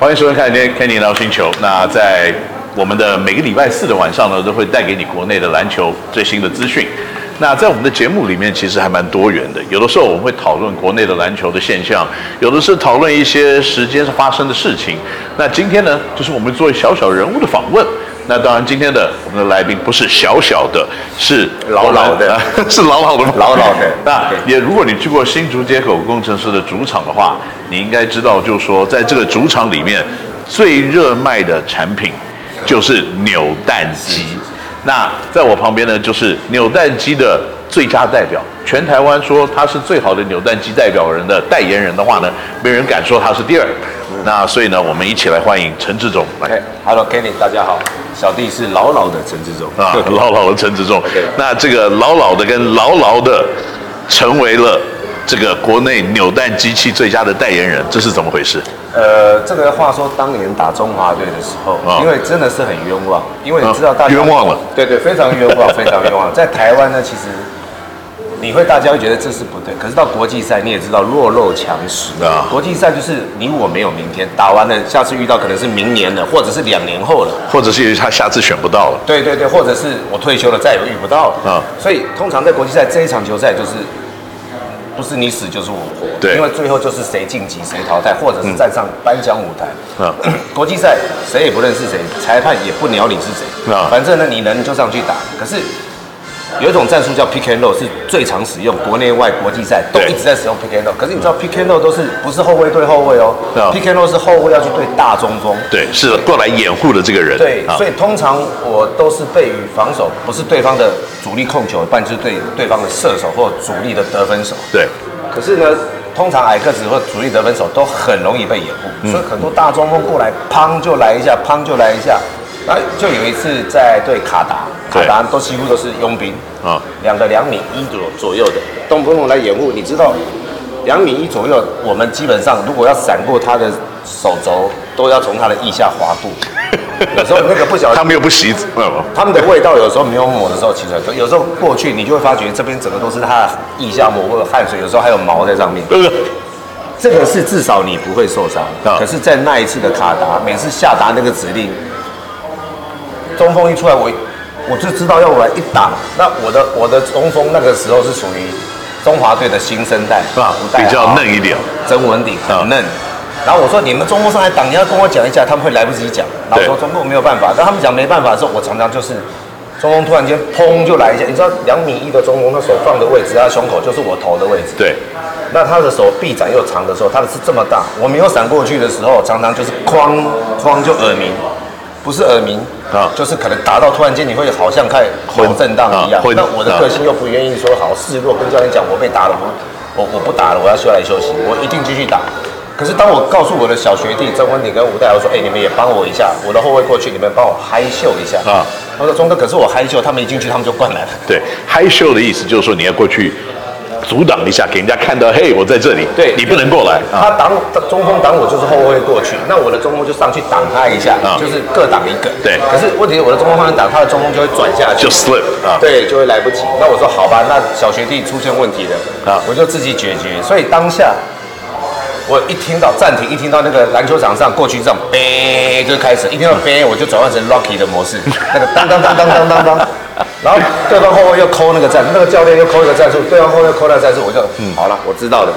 欢迎收看天天 Kenny 聊星球。那在我们的每个礼拜四的晚上呢，都会带给你国内的篮球最新的资讯。那在我们的节目里面，其实还蛮多元的。有的时候我们会讨论国内的篮球的现象，有的是讨论一些时间发生的事情。那今天呢，就是我们做小小人物的访问。那当然，今天的我们的来宾不是小小的，是老老的，是老老的，老老的。那也，如果你去过新竹街口工程师的主场的话，你应该知道，就是说，在这个主场里面最热卖的产品就是扭蛋机。那在我旁边呢，就是扭蛋机的最佳代表，全台湾说他是最好的扭蛋机代表人的代言人的话呢，没人敢说他是第二。那所以呢，我们一起来欢迎陈志忠。OK，Hello，Kenny，大家好，小弟是老老的陈志忠啊，老老的陈志忠。那这个老老的跟牢牢的成为了这个国内扭蛋机器最佳的代言人，这是怎么回事？呃，这个话说当年打中华队的时候，啊、因为真的是很冤枉，因为你知道大家、啊、冤枉了，对对，非常冤枉，非常冤枉。在台湾呢，其实。你会大家会觉得这是不对，可是到国际赛你也知道弱肉强食啊。国际赛就是你我没有明天，打完了下次遇到可能是明年了，或者是两年后了，或者是他下次选不到了。对对对，或者是我退休了再也遇不到了啊。所以通常在国际赛这一场球赛就是不是你死就是我活，对，因为最后就是谁晋级谁淘汰，或者是站上颁奖舞台。嗯，国际赛谁也不认识谁，裁判也不鸟你是谁啊，反正呢你能就上去打，可是。有一种战术叫 pick and roll，是最常使用，国内外国际赛都一直在使用 pick and roll。可是你知道 pick and roll 都是不是后卫对后卫哦？pick and roll 是后卫要去对大中锋。对，是过来掩护的这个人。对，所以通常我都是被于防守，不是对方的主力控球，不然就是对对方的射手或主力的得分手。对。可是呢，通常矮个子或主力得分手都很容易被掩护，所以很多大中锋过来，砰就来一下，砰就来一下。那就有一次在对卡达，卡达都几乎都是佣兵啊，两个两米一左左右的，动不动来掩护。你知道，两米一左右，我们基本上如果要闪过他的手肘，都要从他的腋下滑步。有时候那个不小心，他们又不洗，他们的味道有时候没有抹的时候，其实有时候过去你就会发觉这边整个都是他的腋下抹过的汗水，有时候还有毛在上面。这个是至少你不会受伤。可是，在那一次的卡达，每次下达那个指令。中锋一出来，我我就知道要我来一挡。那我的我的中锋那个时候是属于中华队的新生代，是吧？比较嫩一点，曾文鼎很嫩。然后我说你们中锋上来挡，你要跟我讲一下，他们会来不及讲。然后我说中锋没有办法，但他们讲没办法的时候，我常常就是中锋突然间砰就来一下。你知道两米一的中锋，他手放的位置，他胸口就是我头的位置。对。那他的手臂展又长的时候，他的是这么大。我没有闪过去的时候，常常就是哐哐就耳鸣。不是耳鸣啊，就是可能打到突然间你会好像开脑震荡一样。那我的个性又不愿意说好示弱，跟教练讲我被打了，我我我不打了，我要休来休息，我一定继续打。可是当我告诉我的小学弟曾文鼎跟吴代豪说，哎，你们也帮我一下，我的后卫过去，你们帮我嗨秀一下啊。他说钟哥，可是我嗨秀，他们一进去他们就灌篮了。对，嗨秀的意思就是说你要过去。阻挡一下，给人家看到，嘿，我在这里，对，你不能过来。他挡中锋挡我，就是后卫过去，那我的中锋就上去挡他一下，就是各挡一个。对，可是问题是我的中锋方向挡他的中锋就会转下去，就 slip 啊，对，就会来不及。那我说好吧，那小学弟出现问题了啊，我就自己解决。所以当下我一听到暂停，一听到那个篮球场上过去这种呗就开始，一听到呗我就转换成 Rocky 的模式，那个当当当当当当当。然后对方后卫又抠那个战术，那个教练又抠一个战术，对方后卫又抠那个战术，我就嗯好了，我知道了。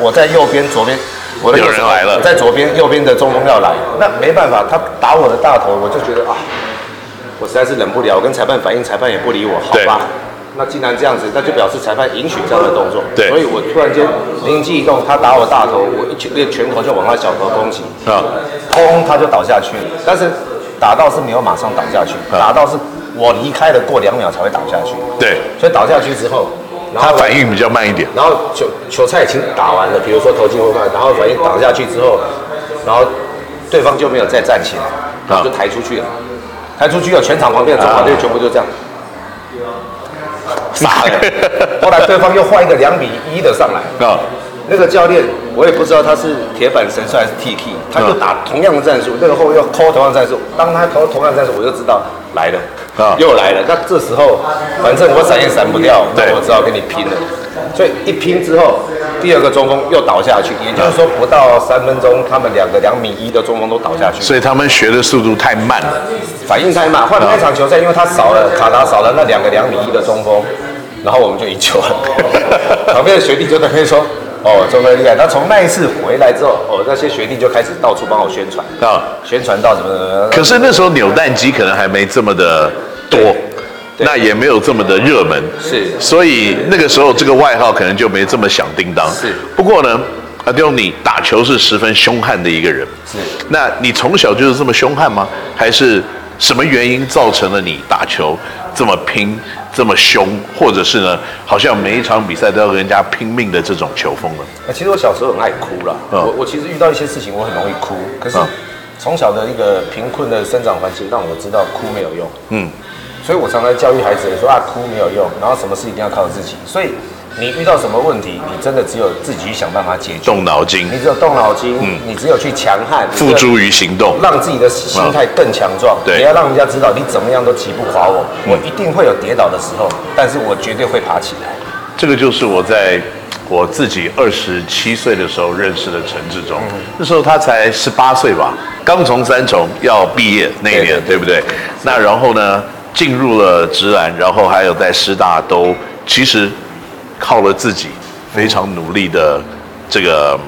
我在右边、左边，我的右有人来了，在左边、右边的中锋要来，那没办法，他打我的大头，我就觉得啊，我实在是忍不了。我跟裁判反映，裁判也不理我，好吧？那既然这样子，那就表示裁判允许这样的动作。对，所以我突然间灵机一动，他打我大头，我一拳那拳头就往他小头攻击，啊，砰，他就倒下去了。但是打到是没有马上倒下去，打到是。我离开了，过两秒才会倒下去。对，所以倒下去之后，他反应比较慢一点。然后球球赛已经打完了，比如说投进或犯，然后反应倒下去之后，然后对方就没有再站起来，然后就抬出去了。抬出去了，全场旁边的中华队全部就这样傻了。后来对方又换一个两米一的上来。啊。那个教练，我也不知道他是铁板神帅还是 T K，他就打同样的战术，那个后卫又扣同样的战术。当他投同样的战术，我就知道来了，啊，又来了。那这时候，反正我闪也闪不掉，那，我只好跟你拼了。所以一拼之后，第二个中锋又倒下去，也就是说不到三分钟，他们两个两米一的中锋都倒下去。所以他们学的速度太慢了，反应太慢。换了那场球赛，因为他少了卡达少了那两个两米一的中锋，然后我们就赢球了。旁边的学弟就在那边说：“哦，中锋厉害。”那从那一次回来之后，哦，那些学弟就开始到处帮我宣传啊，宣传到什么什么。可是那时候扭蛋机可能还没这么的多。那也没有这么的热门，是，所以那个时候这个外号可能就没这么响叮当。是，不过呢，阿刁你打球是十分凶悍的一个人。是，那你从小就是这么凶悍吗？还是什么原因造成了你打球这么拼、这么凶，或者是呢，好像每一场比赛都要跟人家拼命的这种球风呢？其实我小时候很爱哭啦。嗯、我我其实遇到一些事情，我很容易哭。可是从小的一个贫困的生长环境，让我知道哭没有用。嗯。所以我常常教育孩子说啊，哭没有用，然后什么事一定要靠自己。所以你遇到什么问题，你真的只有自己去想办法解决。动脑筋，你只有动脑筋，嗯，你只有去强悍，付诸于行动，让自己的心态更强壮。对，你要让人家知道你怎么样都击不垮我，我一定会有跌倒的时候，但是我绝对会爬起来。这个就是我在我自己二十七岁的时候认识的陈志忠，那时候他才十八岁吧，刚从三重要毕业那一年，对不对？那然后呢？进入了职篮，然后还有在师大都其实靠了自己非常努力的这个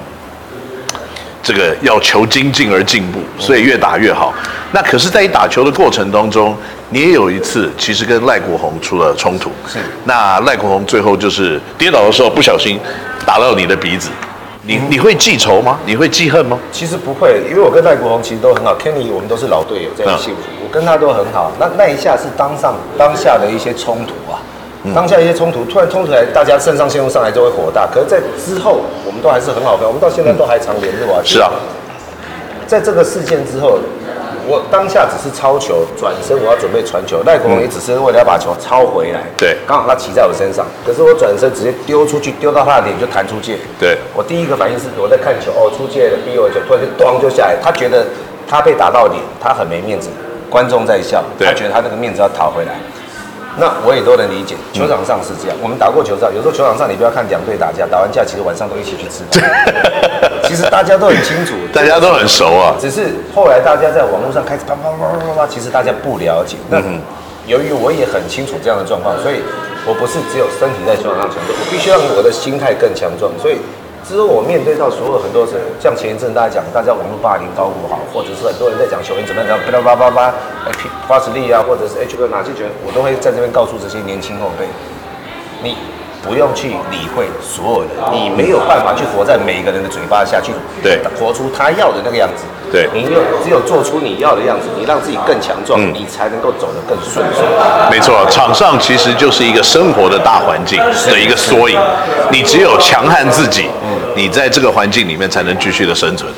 这个要求精进而进步，所以越打越好。那可是，在你打球的过程当中，你也有一次其实跟赖国宏出了冲突。是。那赖国宏最后就是跌倒的时候不小心打到你的鼻子，你你会记仇吗？你会记恨吗？其实不会，因为我跟赖国鸿其实都很好，Kenny 我们都是老队友，在幸福。我跟他都很好，那那一下是当上当下的一些冲突啊，嗯、当下一些冲突，突然冲突来，大家肾上腺素上来就会火大。可是，在之后，我们都还是很好朋友，我们到现在都还常联络啊。是啊，在这个事件之后，我当下只是抄球，转身我要准备传球，赖国荣也只是为了要把球抄回来。对，刚好他骑在我身上，可是我转身直接丢出去，丢到他的脸就弹出界。对，我第一个反应是我在看球，哦，出界了，逼我球，突然就咣就下来，他觉得他被打到脸，他很没面子。观众在笑，他觉得他那个面子要讨回来，那我也都能理解。球场上是这样，我们打过球仗，有时候球场上你不要看两队打架，打完架其实晚上都一起去吃饭。其实大家都很清楚，大家都很熟啊。只是后来大家在网络上开始啪啪啪啪啪，其实大家不了解。那由于我也很清楚这样的状况，所以我不是只有身体在球场上强壮，我必须让我的心态更强壮。所以。之后我面对到所有很多人，像前一阵大家讲，大家网络霸凌高不好，或者是很多人在讲球员怎么样，怎么样，叭叭叭叭，哎，巴斯利啊，或者是 H 哥哪些球员，我都会在这边告诉这些年轻后辈，你不用去理会所有人，你没有办法去活在每一个人的嘴巴下去，对，活出他要的那个样子。对，你有只有做出你要的样子，你让自己更强壮，嗯、你才能够走得更顺遂。没错，场上其实就是一个生活的大环境的一个缩影，你只有强悍自己，你在这个环境里面才能继续的生存。